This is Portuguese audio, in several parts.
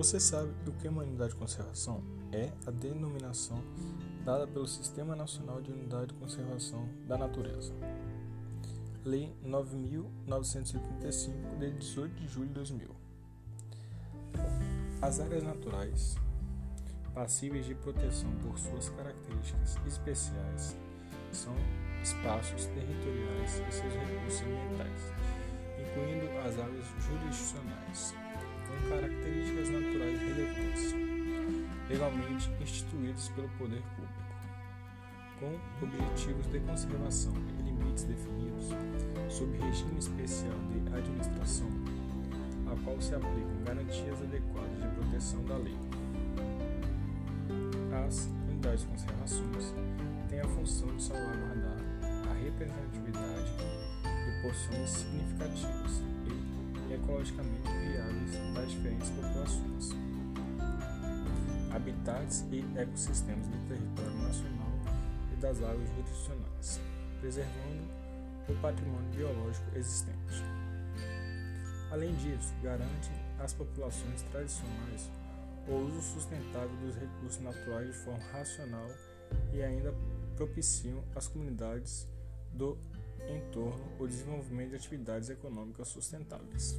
Você sabe o que é uma unidade de conservação? É a denominação dada pelo Sistema Nacional de Unidade de Conservação da Natureza. Lei 9.935, de 18 de julho de 2000. As áreas naturais passíveis de proteção por suas características especiais são espaços territoriais e seus recursos ambientais, legalmente instituídos pelo poder público, com objetivos de conservação e limites definidos sob regime especial de administração, a qual se aplicam garantias adequadas de proteção da lei. As unidades de conservações têm a função de salvaguardar a representatividade de porções significativas e ecologicamente viáveis das diferentes populações, habitats e ecossistemas do território nacional e das áreas jurisdicionais, preservando o patrimônio biológico existente. Além disso, garante às populações tradicionais o uso sustentável dos recursos naturais de forma racional e ainda propiciam às comunidades do entorno o desenvolvimento de atividades econômicas sustentáveis.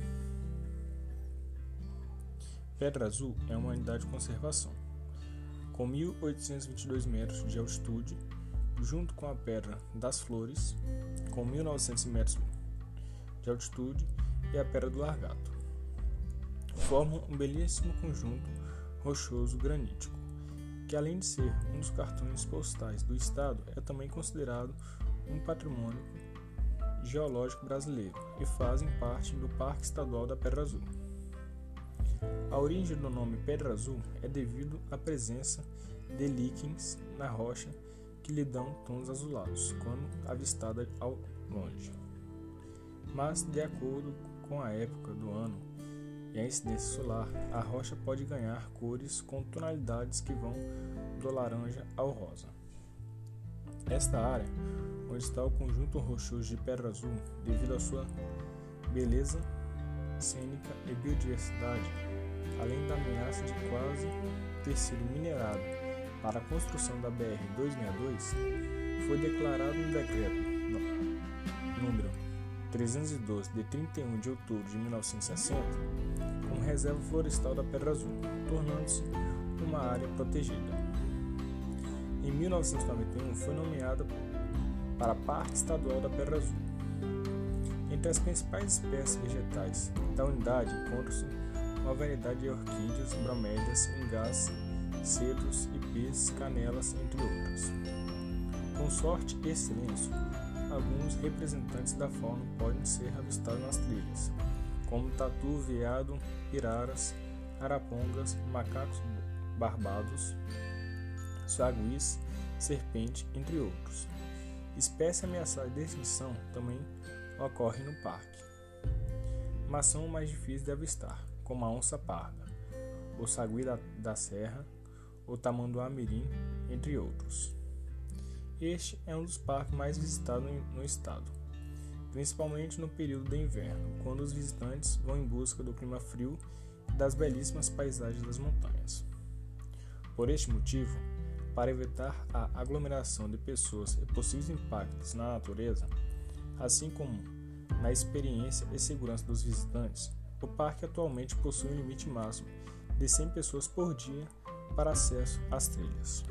Pedra Azul é uma unidade de conservação. Com 1.822 metros de altitude, junto com a Pedra das Flores, com 1.900 metros de altitude, e a Pedra do Largato, formam um belíssimo conjunto rochoso granítico, que além de ser um dos cartões postais do estado, é também considerado um patrimônio geológico brasileiro e fazem parte do Parque Estadual da Pedra Azul. A origem do nome Pedra Azul é devido à presença de líquens na rocha que lhe dão tons azulados quando avistada ao longe. Mas, de acordo com a época do ano e a incidência solar, a rocha pode ganhar cores com tonalidades que vão do laranja ao rosa. Esta área, onde está o conjunto rochoso de Pedra Azul, devido à sua beleza cênica e biodiversidade, além da ameaça de quase ter sido minerado para a construção da BR-262, foi declarado no decreto número 312 de 31 de outubro de 1960 como reserva florestal da Pedra Azul, tornando-se uma área protegida. Em 1991 foi nomeada para Parque Estadual da Pedra Azul. Entre as principais espécies vegetais da unidade encontram-se uma variedade de orquídeas, bromélias, ingás, cedros, ipês, canelas, entre outras. Com sorte e silêncio, alguns representantes da fauna podem ser avistados nas trilhas, como tatu, veado, piraras, arapongas, macacos barbados, saguis, serpente, entre outros. Espécie ameaçada de extinção também ocorre no parque, mas são mais difíceis de avistar, como a onça parda, o sagui da, da serra, o tamanduá mirim, entre outros. Este é um dos parques mais visitados no estado, principalmente no período de inverno, quando os visitantes vão em busca do clima frio e das belíssimas paisagens das montanhas. Por este motivo, para evitar a aglomeração de pessoas e possíveis impactos na natureza, assim como na experiência e segurança dos visitantes, o parque atualmente possui um limite máximo de 100 pessoas por dia para acesso às trilhas.